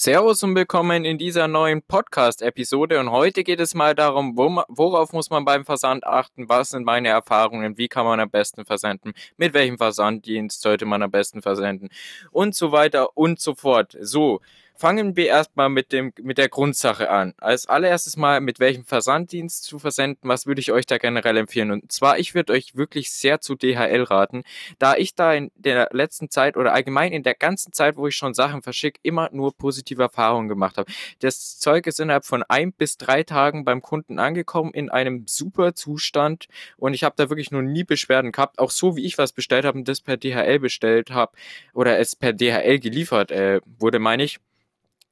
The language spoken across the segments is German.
Servus und willkommen in dieser neuen Podcast-Episode. Und heute geht es mal darum, worauf muss man beim Versand achten, was sind meine Erfahrungen, wie kann man am besten versenden, mit welchem Versanddienst sollte man am besten versenden und so weiter und so fort. So, Fangen wir erstmal mit, dem, mit der Grundsache an. Als allererstes mal, mit welchem Versanddienst zu versenden, was würde ich euch da generell empfehlen? Und zwar, ich würde euch wirklich sehr zu DHL raten, da ich da in der letzten Zeit oder allgemein in der ganzen Zeit, wo ich schon Sachen verschicke, immer nur positive Erfahrungen gemacht habe. Das Zeug ist innerhalb von ein bis drei Tagen beim Kunden angekommen in einem super Zustand und ich habe da wirklich noch nie Beschwerden gehabt. Auch so, wie ich was bestellt habe und das per DHL bestellt habe oder es per DHL geliefert äh, wurde, meine ich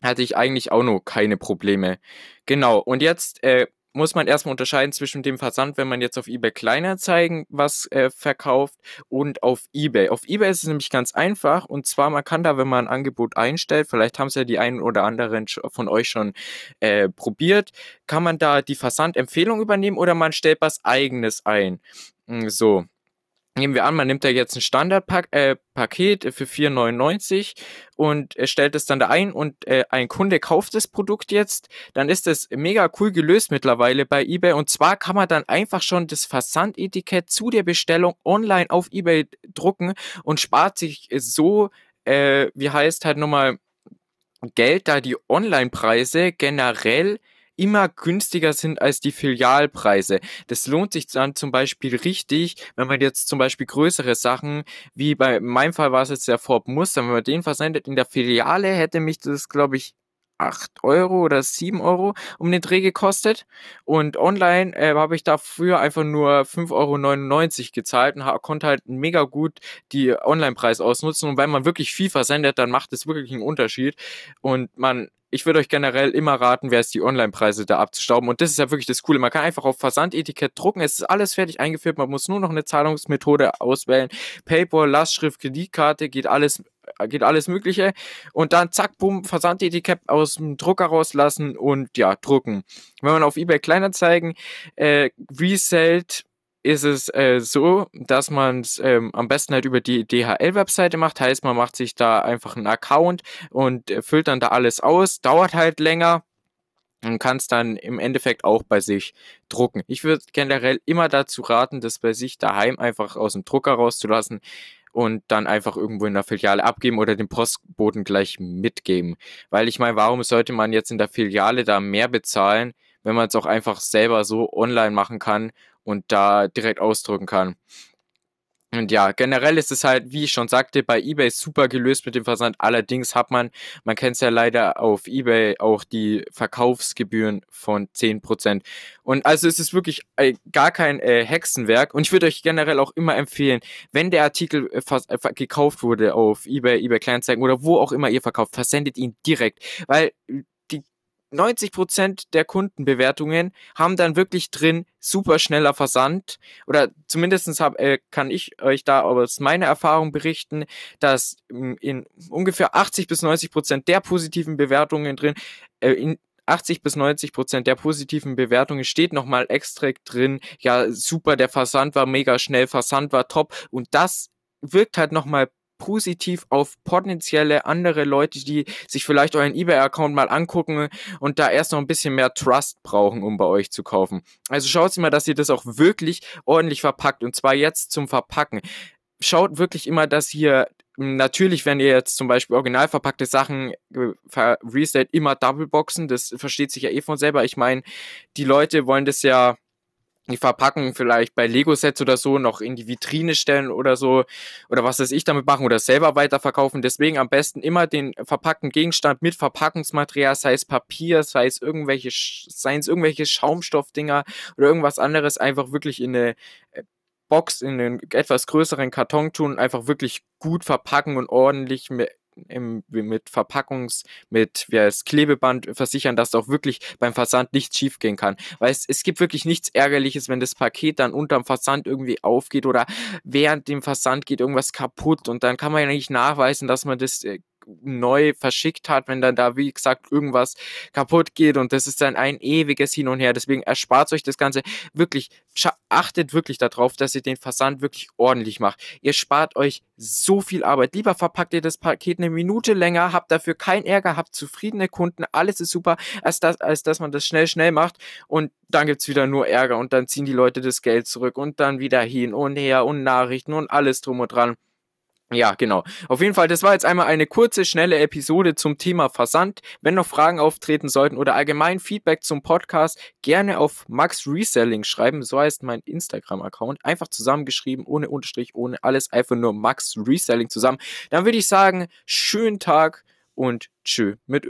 hatte ich eigentlich auch noch keine Probleme. Genau, und jetzt äh, muss man erstmal unterscheiden zwischen dem Versand, wenn man jetzt auf eBay Kleinanzeigen was äh, verkauft und auf eBay. Auf eBay ist es nämlich ganz einfach und zwar man kann da, wenn man ein Angebot einstellt, vielleicht haben es ja die einen oder anderen von euch schon äh, probiert, kann man da die Versandempfehlung übernehmen oder man stellt was eigenes ein. Hm, so, Nehmen wir an, man nimmt da jetzt ein Standardpaket äh, für 4,99 und äh, stellt es dann da ein und äh, ein Kunde kauft das Produkt jetzt, dann ist das mega cool gelöst mittlerweile bei eBay und zwar kann man dann einfach schon das Versandetikett zu der Bestellung online auf eBay drucken und spart sich so, äh, wie heißt halt nochmal Geld, da die Online-Preise generell immer günstiger sind als die Filialpreise. Das lohnt sich dann zum Beispiel richtig, wenn man jetzt zum Beispiel größere Sachen, wie bei meinem Fall war es jetzt der Ford Mustang, wenn man den versendet in der Filiale, hätte mich das, glaube ich, 8 Euro oder 7 Euro um den Dreh gekostet. Und online äh, habe ich dafür einfach nur 5,99 Euro gezahlt und konnte halt mega gut die Online-Preis ausnutzen. Und wenn man wirklich viel versendet, dann macht es wirklich einen Unterschied. Und man ich würde euch generell immer raten, wer es die Online-Preise da abzustauben. Und das ist ja wirklich das Coole. Man kann einfach auf Versandetikett drucken. Es ist alles fertig eingeführt. Man muss nur noch eine Zahlungsmethode auswählen. PayPal, Lastschrift, Kreditkarte, geht alles, geht alles Mögliche. Und dann zack, bumm, Versandetikett aus dem Drucker rauslassen und ja, drucken. Wenn man auf eBay Kleinanzeigen äh, resellt, ist es äh, so, dass man es ähm, am besten halt über die DHL-Webseite macht. Heißt, man macht sich da einfach einen Account und äh, füllt dann da alles aus. Dauert halt länger und kann es dann im Endeffekt auch bei sich drucken. Ich würde generell immer dazu raten, das bei sich daheim einfach aus dem Drucker rauszulassen und dann einfach irgendwo in der Filiale abgeben oder den Postboten gleich mitgeben. Weil ich meine, warum sollte man jetzt in der Filiale da mehr bezahlen, wenn man es auch einfach selber so online machen kann und da direkt ausdrücken kann. Und ja, generell ist es halt, wie ich schon sagte, bei eBay super gelöst mit dem Versand. Allerdings hat man, man kennt es ja leider auf eBay auch die Verkaufsgebühren von 10%. Und also es ist wirklich äh, gar kein äh, Hexenwerk. Und ich würde euch generell auch immer empfehlen, wenn der Artikel äh, äh gekauft wurde auf eBay, eBay Kleinanzeigen oder wo auch immer ihr verkauft, versendet ihn direkt. Weil 90% der Kundenbewertungen haben dann wirklich drin super schneller Versand. Oder zumindestens hab, äh, kann ich euch da aus meiner Erfahrung berichten, dass hm, in ungefähr 80 bis 90% der positiven Bewertungen drin, äh, in 80 bis 90% der positiven Bewertungen steht nochmal extra drin, ja super, der Versand war mega schnell, Versand war top. Und das wirkt halt nochmal positiv auf potenzielle andere Leute, die sich vielleicht euren eBay-Account mal angucken und da erst noch ein bisschen mehr Trust brauchen, um bei euch zu kaufen. Also schaut immer, dass ihr das auch wirklich ordentlich verpackt und zwar jetzt zum Verpacken. Schaut wirklich immer, dass ihr Natürlich, wenn ihr jetzt zum Beispiel original verpackte Sachen äh, reset, immer Doubleboxen, das versteht sich ja eh von selber. Ich meine, die Leute wollen das ja die Verpackung vielleicht bei Lego-Sets oder so noch in die Vitrine stellen oder so oder was weiß ich damit machen oder selber weiterverkaufen. Deswegen am besten immer den verpackten Gegenstand mit Verpackungsmaterial, sei es Papier, sei es irgendwelche, seien es irgendwelche Schaumstoffdinger oder irgendwas anderes, einfach wirklich in eine äh, Box, in einen etwas größeren Karton tun, einfach wirklich gut verpacken und ordentlich mit im, mit Verpackungs, mit wie heißt, Klebeband versichern, dass auch wirklich beim Versand nichts schiefgehen kann. Weil es, es gibt wirklich nichts Ärgerliches, wenn das Paket dann unterm Versand irgendwie aufgeht oder während dem Versand geht irgendwas kaputt und dann kann man ja nicht nachweisen, dass man das äh, neu verschickt hat, wenn dann da, wie gesagt, irgendwas kaputt geht und das ist dann ein ewiges Hin und Her. Deswegen erspart euch das Ganze wirklich, achtet wirklich darauf, dass ihr den Versand wirklich ordentlich macht. Ihr spart euch so viel Arbeit. Lieber verpackt ihr das Paket eine Minute länger, habt dafür keinen Ärger, habt zufriedene Kunden, alles ist super, als, das, als dass man das schnell, schnell macht und dann gibt's wieder nur Ärger und dann ziehen die Leute das Geld zurück und dann wieder hin und her und Nachrichten und alles drum und dran. Ja, genau. Auf jeden Fall, das war jetzt einmal eine kurze, schnelle Episode zum Thema Versand. Wenn noch Fragen auftreten sollten oder allgemein Feedback zum Podcast, gerne auf Max Reselling schreiben. So heißt mein Instagram-Account. Einfach zusammengeschrieben, ohne Unterstrich, ohne alles. Einfach nur Max Reselling zusammen. Dann würde ich sagen, schönen Tag und tschö mit